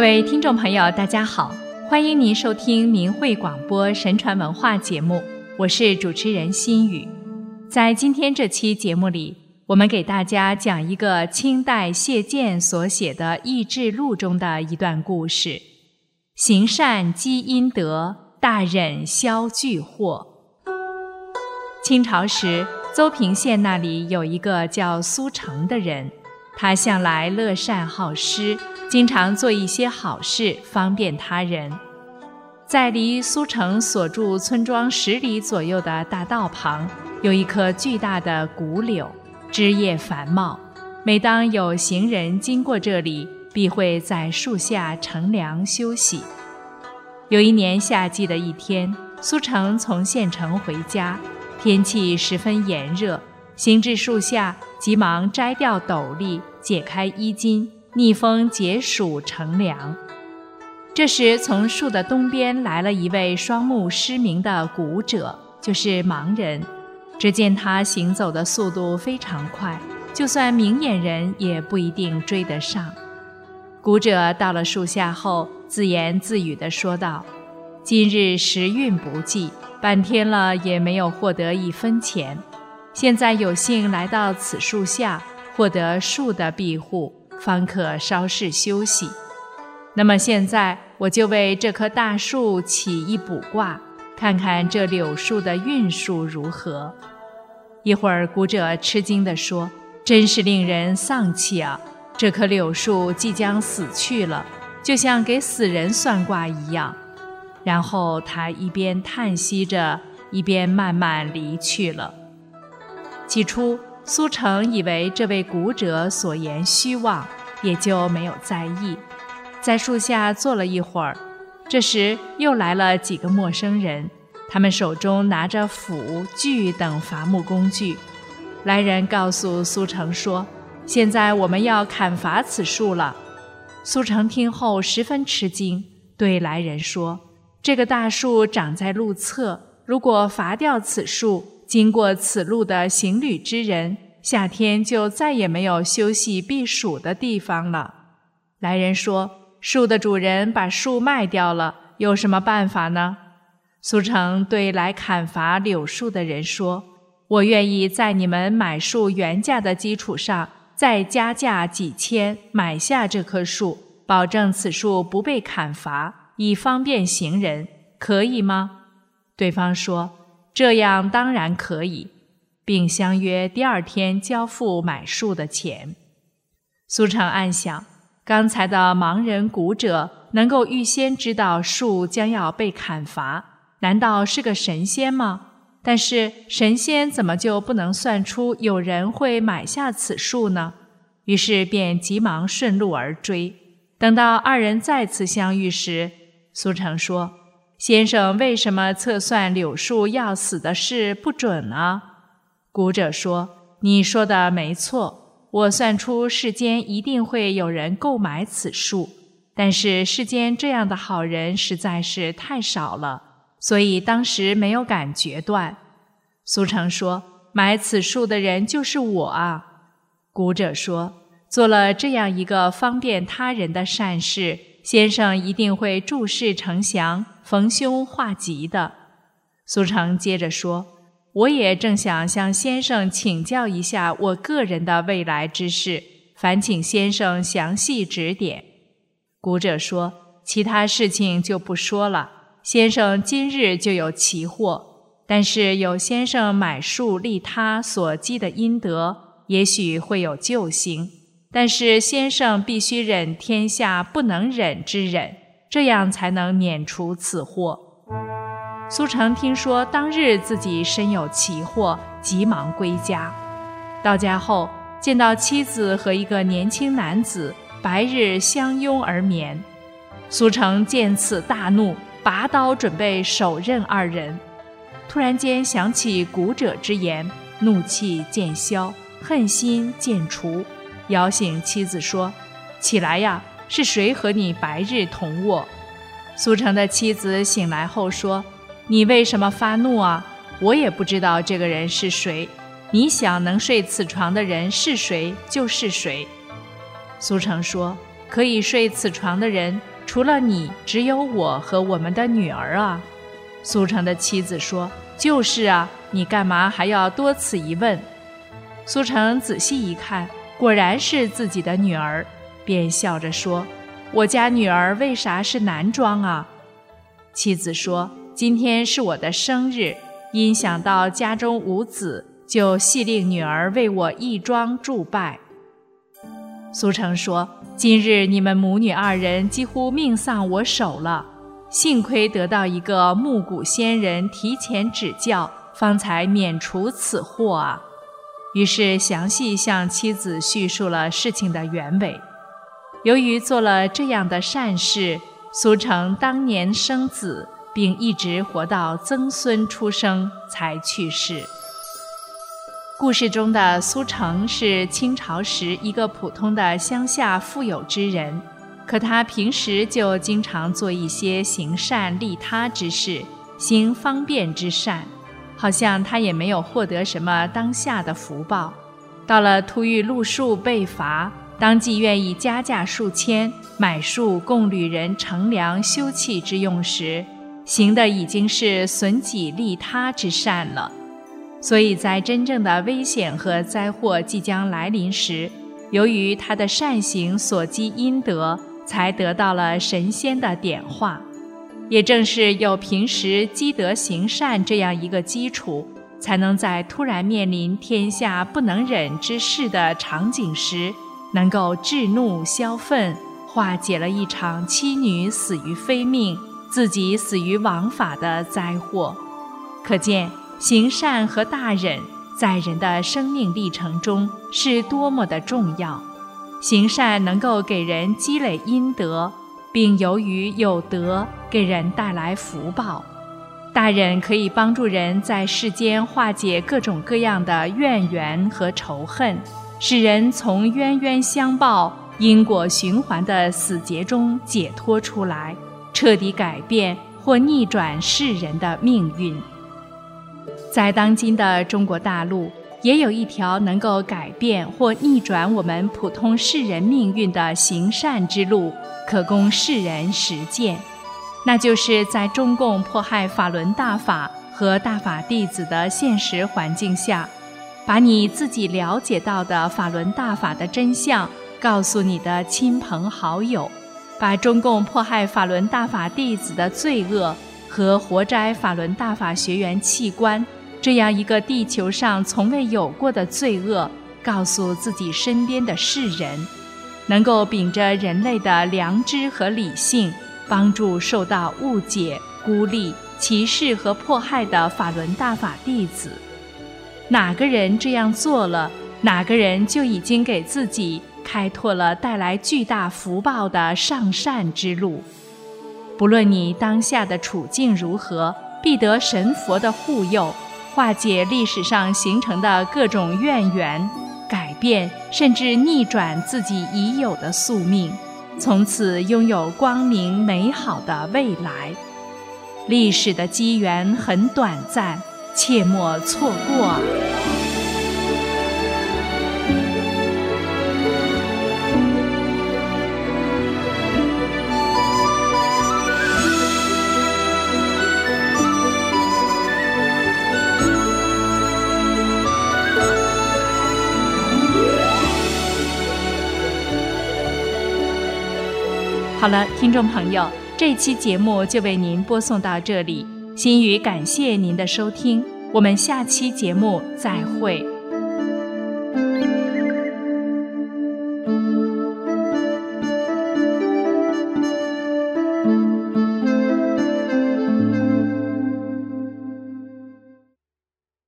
各位听众朋友，大家好，欢迎您收听明慧广播神传文化节目，我是主持人心雨。在今天这期节目里，我们给大家讲一个清代谢鉴所写的《益智录》中的一段故事：行善积阴德，大忍消巨祸。清朝时，邹平县那里有一个叫苏成的人，他向来乐善好施。经常做一些好事，方便他人。在离苏城所住村庄十里左右的大道旁，有一棵巨大的古柳，枝叶繁茂。每当有行人经过这里，必会在树下乘凉休息。有一年夏季的一天，苏城从县城回家，天气十分炎热，行至树下，急忙摘掉斗笠，解开衣襟。逆风解暑乘凉。这时，从树的东边来了一位双目失明的古者，就是盲人。只见他行走的速度非常快，就算明眼人也不一定追得上。古者到了树下后，自言自语地说道：“今日时运不济，半天了也没有获得一分钱。现在有幸来到此树下，获得树的庇护。”方可稍事休息。那么现在，我就为这棵大树起一卜卦，看看这柳树的运数如何。一会儿，古者吃惊地说：“真是令人丧气啊！这棵柳树即将死去了，就像给死人算卦一样。”然后他一边叹息着，一边慢慢离去了。起初。苏成以为这位古者所言虚妄，也就没有在意，在树下坐了一会儿。这时又来了几个陌生人，他们手中拿着斧、锯等伐木工具。来人告诉苏成说：“现在我们要砍伐此树了。”苏成听后十分吃惊，对来人说：“这个大树长在路侧，如果伐掉此树，”经过此路的行旅之人，夏天就再也没有休息避暑的地方了。来人说：“树的主人把树卖掉了，有什么办法呢？”苏成对来砍伐柳树的人说：“我愿意在你们买树原价的基础上，再加价几千买下这棵树，保证此树不被砍伐，以方便行人，可以吗？”对方说。这样当然可以，并相约第二天交付买树的钱。苏成暗想：刚才的盲人古者能够预先知道树将要被砍伐，难道是个神仙吗？但是神仙怎么就不能算出有人会买下此树呢？于是便急忙顺路而追。等到二人再次相遇时，苏成说。先生为什么测算柳树要死的事不准呢？古者说：“你说的没错，我算出世间一定会有人购买此树，但是世间这样的好人实在是太少了，所以当时没有敢决断。”苏成说：“买此树的人就是我啊。”古者说：“做了这样一个方便他人的善事，先生一定会诸事成祥。”逢凶化吉的，苏成接着说：“我也正想向先生请教一下我个人的未来之事，烦请先生详细指点。”古者说：“其他事情就不说了。先生今日就有奇货，但是有先生买树利他所积的阴德，也许会有救星。但是先生必须忍天下不能忍之忍。”这样才能免除此祸。苏成听说当日自己身有奇祸，急忙归家。到家后，见到妻子和一个年轻男子白日相拥而眠。苏成见此大怒，拔刀准备手刃二人。突然间想起古者之言，怒气渐消，恨心渐除，摇醒妻子说：“起来呀！”是谁和你白日同卧？苏成的妻子醒来后说：“你为什么发怒啊？我也不知道这个人是谁。你想能睡此床的人是谁就是谁。”苏成说：“可以睡此床的人，除了你，只有我和我们的女儿啊。”苏成的妻子说：“就是啊，你干嘛还要多此一问？”苏成仔细一看，果然是自己的女儿，便笑着说：“我家女儿为啥是男装啊？”妻子说：“今天是我的生日，因想到家中无子，就系令女儿为我义装祝拜。”苏成说：“今日你们母女二人几乎命丧我手了，幸亏得到一个木谷仙人提前指教，方才免除此祸啊。”于是详细向妻子叙述了事情的原委。由于做了这样的善事。苏成当年生子，并一直活到曾孙出生才去世。故事中的苏成是清朝时一个普通的乡下富有之人，可他平时就经常做一些行善利他之事，行方便之善，好像他也没有获得什么当下的福报。到了突遇路数被罚。当即愿意加价数千买树供旅人乘凉休憩之用时，行的已经是损己利他之善了。所以在真正的危险和灾祸即将来临时，由于他的善行所积阴德，才得到了神仙的点化。也正是有平时积德行善这样一个基础，才能在突然面临天下不能忍之事的场景时。能够制怒消愤，化解了一场妻女死于非命、自己死于枉法的灾祸。可见行善和大忍在人的生命历程中是多么的重要。行善能够给人积累阴德，并由于有德给人带来福报；大忍可以帮助人在世间化解各种各样的怨缘和仇恨。使人从冤冤相报、因果循环的死结中解脱出来，彻底改变或逆转世人的命运。在当今的中国大陆，也有一条能够改变或逆转我们普通世人命运的行善之路，可供世人实践。那就是在中共迫害法轮大法和大法弟子的现实环境下。把你自己了解到的法轮大法的真相告诉你的亲朋好友，把中共迫害法轮大法弟子的罪恶和活摘法轮大法学员器官这样一个地球上从未有过的罪恶告诉自己身边的世人，能够秉着人类的良知和理性，帮助受到误解、孤立、歧视和迫害的法轮大法弟子。哪个人这样做了，哪个人就已经给自己开拓了带来巨大福报的上善之路。不论你当下的处境如何，必得神佛的护佑，化解历史上形成的各种怨缘，改变甚至逆转自己已有的宿命，从此拥有光明美好的未来。历史的机缘很短暂。切莫错过。好了，听众朋友，这期节目就为您播送到这里。心语感谢您的收听，我们下期节目再会。